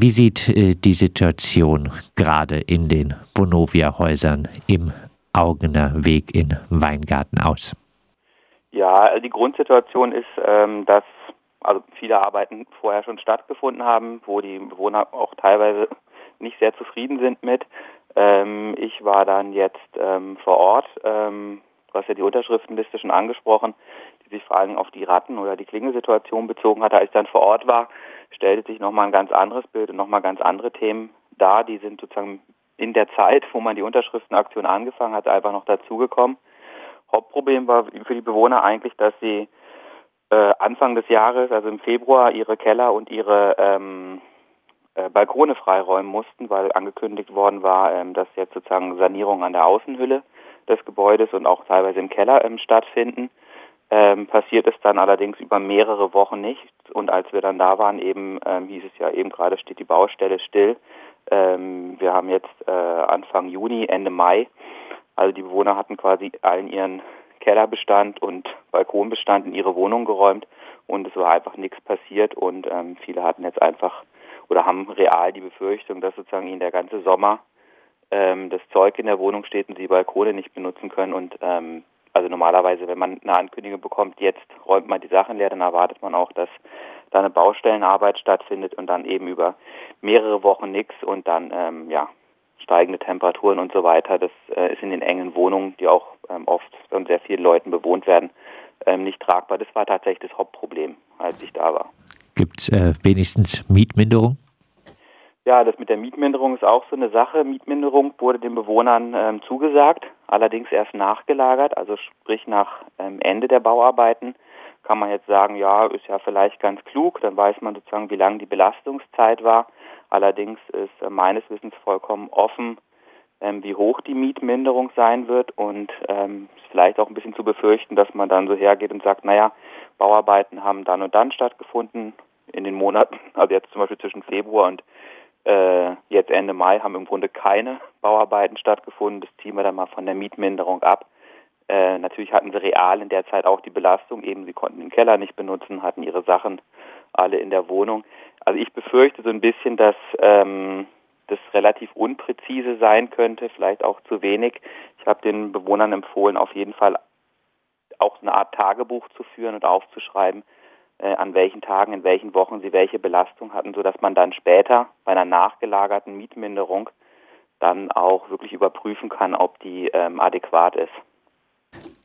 Wie sieht äh, die Situation gerade in den Vonovia-Häusern im Augener Weg in Weingarten aus? Ja, also die Grundsituation ist, ähm, dass also viele Arbeiten vorher schon stattgefunden haben, wo die Bewohner auch teilweise nicht sehr zufrieden sind mit. Ähm, ich war dann jetzt ähm, vor Ort, ähm, du hast ja die Unterschriftenliste schon angesprochen, sich vor allem auf die Ratten- oder die Klingelsituation bezogen hatte. Als ich dann vor Ort war, stellte sich nochmal ein ganz anderes Bild und nochmal ganz andere Themen dar. Die sind sozusagen in der Zeit, wo man die Unterschriftenaktion angefangen hat, einfach noch dazugekommen. Hauptproblem war für die Bewohner eigentlich, dass sie äh, Anfang des Jahres, also im Februar, ihre Keller und ihre ähm, äh, Balkone freiräumen mussten, weil angekündigt worden war, ähm, dass jetzt sozusagen Sanierungen an der Außenhülle des Gebäudes und auch teilweise im Keller ähm, stattfinden. Ähm, passiert es dann allerdings über mehrere Wochen nicht. Und als wir dann da waren, eben ähm, hieß es ja eben gerade steht die Baustelle still. Ähm, wir haben jetzt äh, Anfang Juni, Ende Mai. Also die Bewohner hatten quasi allen ihren Kellerbestand und Balkonbestand in ihre Wohnung geräumt und es war einfach nichts passiert und ähm, viele hatten jetzt einfach oder haben real die Befürchtung, dass sozusagen ihnen der ganze Sommer ähm, das Zeug in der Wohnung steht und sie Balkone nicht benutzen können und ähm, also normalerweise, wenn man eine Ankündigung bekommt, jetzt räumt man die Sachen leer, dann erwartet man auch, dass da eine Baustellenarbeit stattfindet und dann eben über mehrere Wochen nichts und dann ähm, ja steigende Temperaturen und so weiter. Das äh, ist in den engen Wohnungen, die auch ähm, oft von sehr vielen Leuten bewohnt werden, ähm, nicht tragbar. Das war tatsächlich das Hauptproblem, als ich da war. Gibt es äh, wenigstens Mietminderung? Ja, das mit der Mietminderung ist auch so eine Sache. Mietminderung wurde den Bewohnern ähm, zugesagt, allerdings erst nachgelagert, also sprich nach ähm, Ende der Bauarbeiten kann man jetzt sagen, ja, ist ja vielleicht ganz klug, dann weiß man sozusagen, wie lang die Belastungszeit war. Allerdings ist äh, meines Wissens vollkommen offen, ähm, wie hoch die Mietminderung sein wird und ähm, ist vielleicht auch ein bisschen zu befürchten, dass man dann so hergeht und sagt, naja, Bauarbeiten haben dann und dann stattgefunden in den Monaten, also jetzt zum Beispiel zwischen Februar und äh, jetzt Ende Mai haben im Grunde keine Bauarbeiten stattgefunden. Das ziehen wir dann mal von der Mietminderung ab. Äh, natürlich hatten sie real in der Zeit auch die Belastung, eben sie konnten den Keller nicht benutzen, hatten ihre Sachen alle in der Wohnung. Also ich befürchte so ein bisschen, dass ähm, das relativ unpräzise sein könnte, vielleicht auch zu wenig. Ich habe den Bewohnern empfohlen, auf jeden Fall auch eine Art Tagebuch zu führen und aufzuschreiben, äh, an welchen Tagen, in welchen Wochen sie welche Belastung hatten, sodass man dann später bei einer nachgelagerten Mietminderung dann auch wirklich überprüfen kann, ob die ähm, adäquat ist.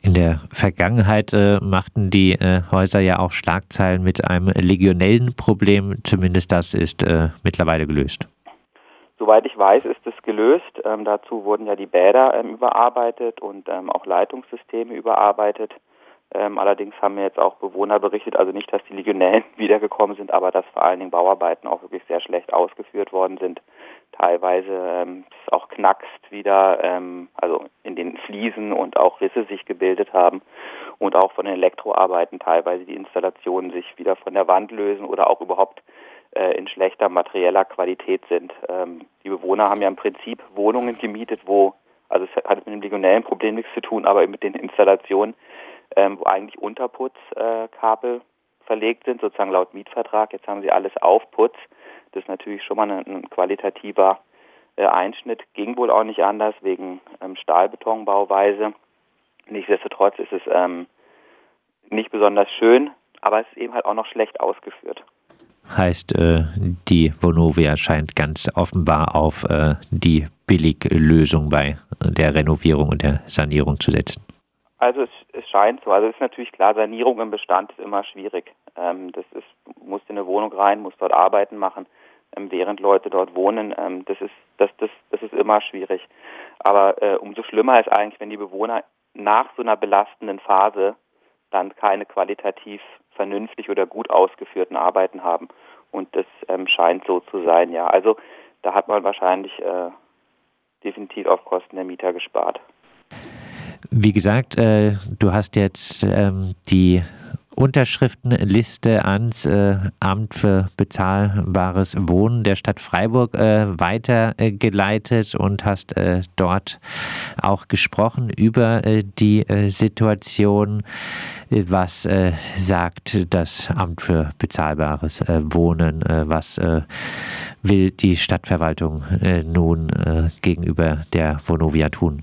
In der Vergangenheit äh, machten die äh, Häuser ja auch Schlagzeilen mit einem legionellen Problem. Zumindest das ist äh, mittlerweile gelöst. Soweit ich weiß, ist es gelöst. Ähm, dazu wurden ja die Bäder ähm, überarbeitet und ähm, auch Leitungssysteme überarbeitet. Ähm, allerdings haben mir jetzt auch Bewohner berichtet, also nicht, dass die Legionellen wiedergekommen sind, aber dass vor allen Dingen Bauarbeiten auch wirklich sehr schlecht ausgeführt worden sind. Teilweise ähm, es auch knackst wieder, ähm, also in den Fliesen und auch Risse sich gebildet haben und auch von den Elektroarbeiten teilweise die Installationen sich wieder von der Wand lösen oder auch überhaupt äh, in schlechter materieller Qualität sind. Ähm, die Bewohner haben ja im Prinzip Wohnungen gemietet, wo, also es hat mit dem legionellen Problem nichts zu tun, aber mit den Installationen, ähm, wo eigentlich Unterputzkabel äh, verlegt sind, sozusagen laut Mietvertrag. Jetzt haben sie alles auf Putz. Das ist natürlich schon mal ein, ein qualitativer äh, Einschnitt. Ging wohl auch nicht anders wegen ähm, Stahlbetonbauweise. Nichtsdestotrotz ist es ähm, nicht besonders schön, aber es ist eben halt auch noch schlecht ausgeführt. Heißt, äh, die Vonovia scheint ganz offenbar auf äh, die Billiglösung bei der Renovierung und der Sanierung zu setzen. Also es, es scheint so. Also es ist natürlich klar, Sanierung im Bestand ist immer schwierig. Ähm, das ist, musst in eine Wohnung rein, muss dort Arbeiten machen, ähm, während Leute dort wohnen. Ähm, das ist, das, das, das ist immer schwierig. Aber äh, umso schlimmer ist eigentlich, wenn die Bewohner nach so einer belastenden Phase dann keine qualitativ vernünftig oder gut ausgeführten Arbeiten haben. Und das ähm, scheint so zu sein, ja. Also da hat man wahrscheinlich äh, definitiv auf Kosten der Mieter gespart. Wie gesagt, äh, du hast jetzt ähm, die Unterschriftenliste ans äh, Amt für bezahlbares Wohnen der Stadt Freiburg äh, weitergeleitet und hast äh, dort auch gesprochen über äh, die äh, Situation. Was äh, sagt das Amt für bezahlbares Wohnen? was will die Stadtverwaltung nun gegenüber der Vonovia tun?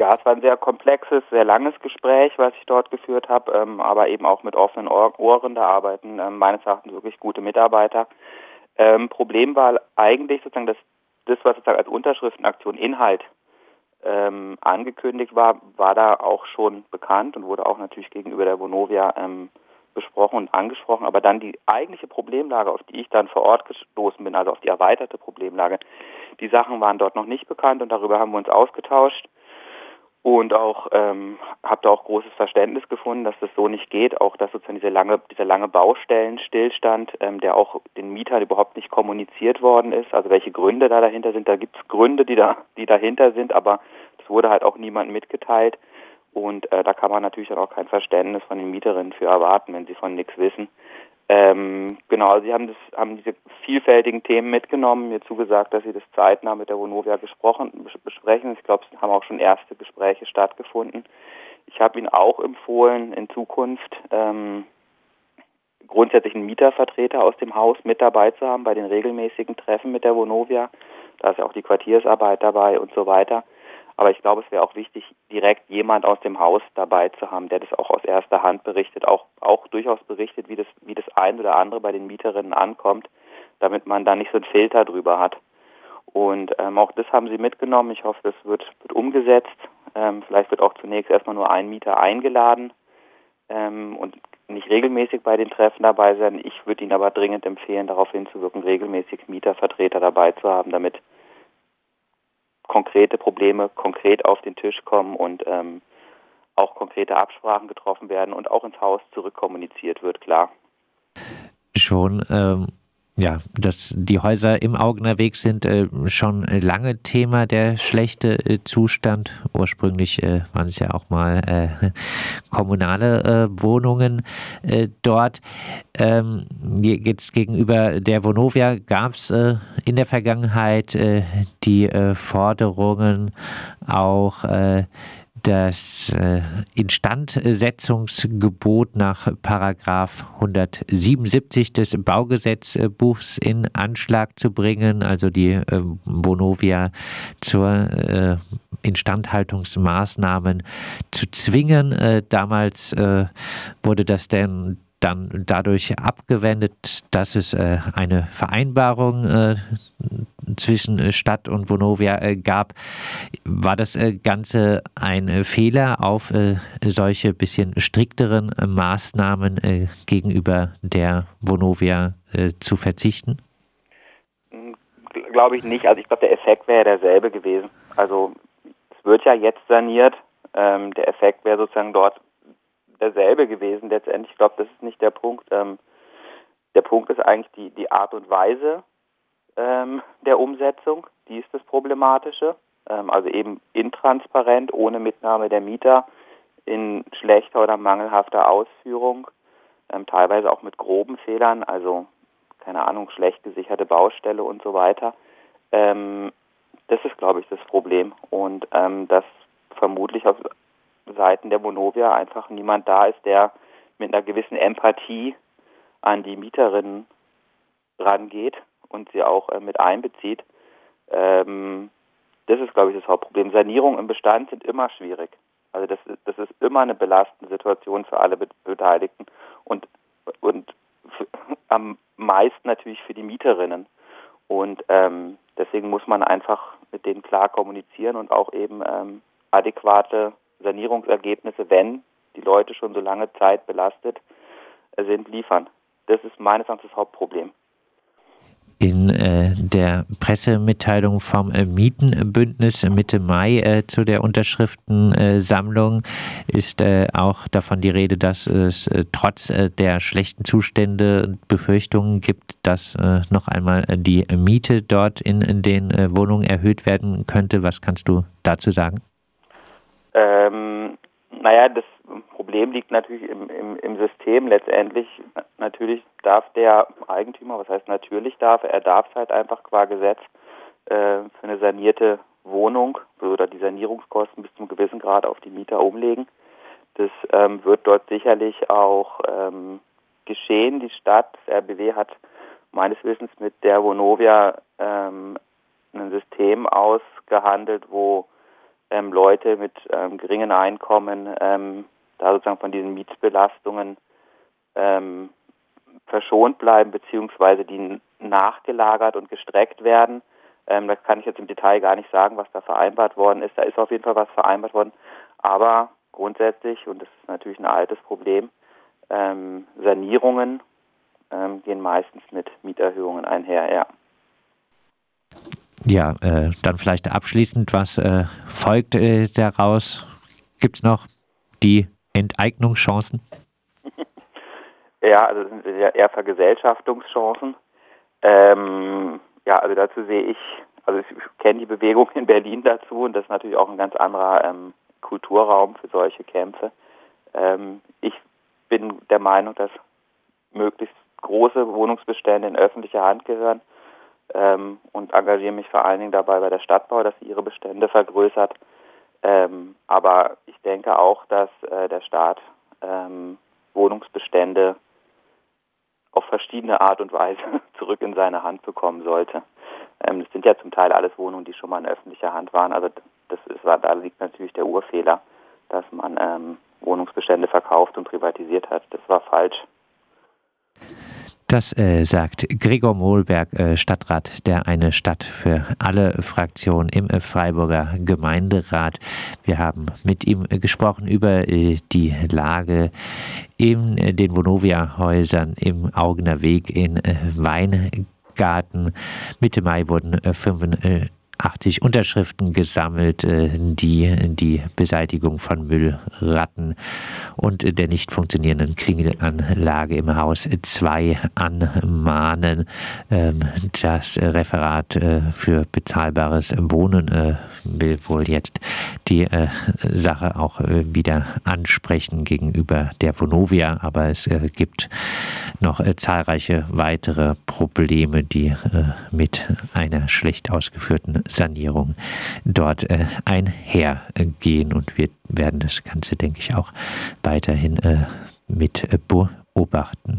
Ja, es war ein sehr komplexes, sehr langes Gespräch, was ich dort geführt habe, ähm, aber eben auch mit offenen Ohren. Da arbeiten ähm, meines Erachtens wirklich gute Mitarbeiter. Ähm, Problem war eigentlich sozusagen, dass das, was sozusagen als Unterschriftenaktion Inhalt ähm, angekündigt war, war da auch schon bekannt und wurde auch natürlich gegenüber der Vonovia ähm, besprochen und angesprochen. Aber dann die eigentliche Problemlage, auf die ich dann vor Ort gestoßen bin, also auf die erweiterte Problemlage, die Sachen waren dort noch nicht bekannt und darüber haben wir uns ausgetauscht und auch ähm, habe da auch großes Verständnis gefunden, dass das so nicht geht, auch dass sozusagen diese lange, dieser lange Baustellenstillstand, ähm, der auch den Mietern überhaupt nicht kommuniziert worden ist, also welche Gründe da dahinter sind, da gibt es Gründe, die da, die dahinter sind, aber das wurde halt auch niemandem mitgeteilt. Und äh, da kann man natürlich dann auch kein Verständnis von den Mieterinnen für erwarten, wenn sie von nichts wissen. Ähm, genau, Sie haben, das, haben diese vielfältigen Themen mitgenommen, mir zugesagt, dass Sie das zeitnah mit der Vonovia gesprochen, besprechen. Ich glaube, es haben auch schon erste Gespräche stattgefunden. Ich habe Ihnen auch empfohlen, in Zukunft ähm, grundsätzlich einen Mietervertreter aus dem Haus mit dabei zu haben bei den regelmäßigen Treffen mit der Vonovia. Da ist ja auch die Quartiersarbeit dabei und so weiter. Aber ich glaube, es wäre auch wichtig, direkt jemand aus dem Haus dabei zu haben, der das auch aus erster Hand berichtet, auch, auch durchaus berichtet, wie das, wie das ein oder andere bei den Mieterinnen ankommt, damit man da nicht so einen Filter drüber hat. Und ähm, auch das haben sie mitgenommen. Ich hoffe, das wird, wird umgesetzt. Ähm, vielleicht wird auch zunächst erstmal nur ein Mieter eingeladen ähm, und nicht regelmäßig bei den Treffen dabei sein. Ich würde Ihnen aber dringend empfehlen, darauf hinzuwirken, regelmäßig Mietervertreter dabei zu haben, damit konkrete Probleme konkret auf den Tisch kommen und ähm, auch konkrete Absprachen getroffen werden und auch ins Haus zurückkommuniziert wird, klar. Schon ähm, ja, dass die Häuser im Augener Weg sind, äh, schon lange Thema, der schlechte äh, Zustand. Ursprünglich äh, waren es ja auch mal äh, kommunale äh, Wohnungen äh, dort. Ähm, jetzt gegenüber der Vonovia gab es in der Vergangenheit die Forderungen auch das äh, Instandsetzungsgebot nach Paragraph 177 des Baugesetzbuchs in Anschlag zu bringen, also die äh, Vonovia zur äh, Instandhaltungsmaßnahmen zu zwingen. Äh, damals wurde das denn dann dadurch abgewendet, dass es äh, eine Vereinbarung äh, zwischen äh, Stadt und Vonovia äh, gab. War das äh, Ganze ein Fehler, auf solche bisschen strikteren Maßnahmen gegenüber der Vonovia zu verzichten? Glaube ich nicht. Also ich glaube, der Effekt wäre derselbe gewesen. Also es wird ja jetzt saniert. Ähm, der Effekt wäre sozusagen dort derselbe gewesen letztendlich. Ich glaube, das ist nicht der Punkt. Ähm, der Punkt ist eigentlich die, die Art und Weise ähm, der Umsetzung. Die ist das Problematische. Ähm, also eben intransparent, ohne Mitnahme der Mieter, in schlechter oder mangelhafter Ausführung, ähm, teilweise auch mit groben Fehlern, also keine Ahnung, schlecht gesicherte Baustelle und so weiter. Ähm, das ist, glaube ich, das Problem. Und ähm, das vermutlich auf Seiten der Vonovia einfach niemand da ist, der mit einer gewissen Empathie an die Mieterinnen rangeht und sie auch äh, mit einbezieht. Ähm, das ist, glaube ich, das Hauptproblem. Sanierungen im Bestand sind immer schwierig. Also das, das ist immer eine belastende Situation für alle Beteiligten und, und am meisten natürlich für die Mieterinnen. Und ähm, deswegen muss man einfach mit denen klar kommunizieren und auch eben ähm, adäquate Sanierungsergebnisse, wenn die Leute schon so lange Zeit belastet sind, liefern. Das ist meines Erachtens das Hauptproblem. In äh, der Pressemitteilung vom äh, Mietenbündnis Mitte Mai äh, zu der Unterschriftensammlung ist äh, auch davon die Rede, dass es äh, trotz äh, der schlechten Zustände Befürchtungen gibt, dass noch einmal die Miete dort in, in den Wohnungen erhöht werden könnte. Was kannst du dazu sagen? Ähm, Naja, das Problem liegt natürlich im, im, im System. Letztendlich, natürlich darf der Eigentümer, was heißt natürlich darf er, darf es halt einfach qua Gesetz äh, für eine sanierte Wohnung oder die Sanierungskosten bis zum gewissen Grad auf die Mieter umlegen. Das ähm, wird dort sicherlich auch ähm, geschehen. Die Stadt, das RBW hat meines Wissens mit der Vonovia ähm, ein System ausgehandelt, wo ähm, Leute mit ähm, geringen Einkommen ähm, da sozusagen von diesen Mietsbelastungen ähm, verschont bleiben, beziehungsweise die nachgelagert und gestreckt werden. Ähm, das kann ich jetzt im Detail gar nicht sagen, was da vereinbart worden ist. Da ist auf jeden Fall was vereinbart worden. Aber grundsätzlich, und das ist natürlich ein altes Problem, ähm, Sanierungen ähm, gehen meistens mit Mieterhöhungen einher, ja. Ja, äh, dann vielleicht abschließend, was äh, folgt äh, daraus? Gibt es noch die Enteignungschancen? ja, also das sind ja eher Vergesellschaftungschancen. Ähm, ja, also dazu sehe ich, also ich kenne die Bewegung in Berlin dazu und das ist natürlich auch ein ganz anderer ähm, Kulturraum für solche Kämpfe. Ähm, ich bin der Meinung, dass möglichst große Wohnungsbestände in öffentliche Hand gehören ähm, und engagiere mich vor allen Dingen dabei bei der Stadtbau, dass sie ihre Bestände vergrößert. Ähm, aber ich denke auch, dass äh, der Staat ähm, Wohnungsbestände auf verschiedene Art und Weise zurück in seine Hand bekommen sollte. Ähm, das sind ja zum Teil alles Wohnungen, die schon mal in öffentlicher Hand waren. Also das ist, da liegt natürlich der Urfehler, dass man ähm, Wohnungsbestände verkauft und privatisiert hat. Das war falsch. Das äh, sagt Gregor Mohlberg, äh, Stadtrat der Eine Stadt für alle Fraktionen im äh, Freiburger Gemeinderat. Wir haben mit ihm äh, gesprochen über äh, die Lage in äh, den Vonovia-Häusern im Augener Weg in Weingarten. Mitte Mai wurden 5 80 Unterschriften gesammelt, äh, die die Beseitigung von Müllratten und der nicht funktionierenden Klingelanlage im Haus 2 anmahnen. Ähm, das Referat äh, für bezahlbares Wohnen äh, will wohl jetzt die Sache auch wieder ansprechen gegenüber der Vonovia, aber es gibt noch zahlreiche weitere Probleme, die mit einer schlecht ausgeführten Sanierung dort äh, einhergehen. Und wir werden das Ganze, denke ich, auch weiterhin äh, mit beobachten.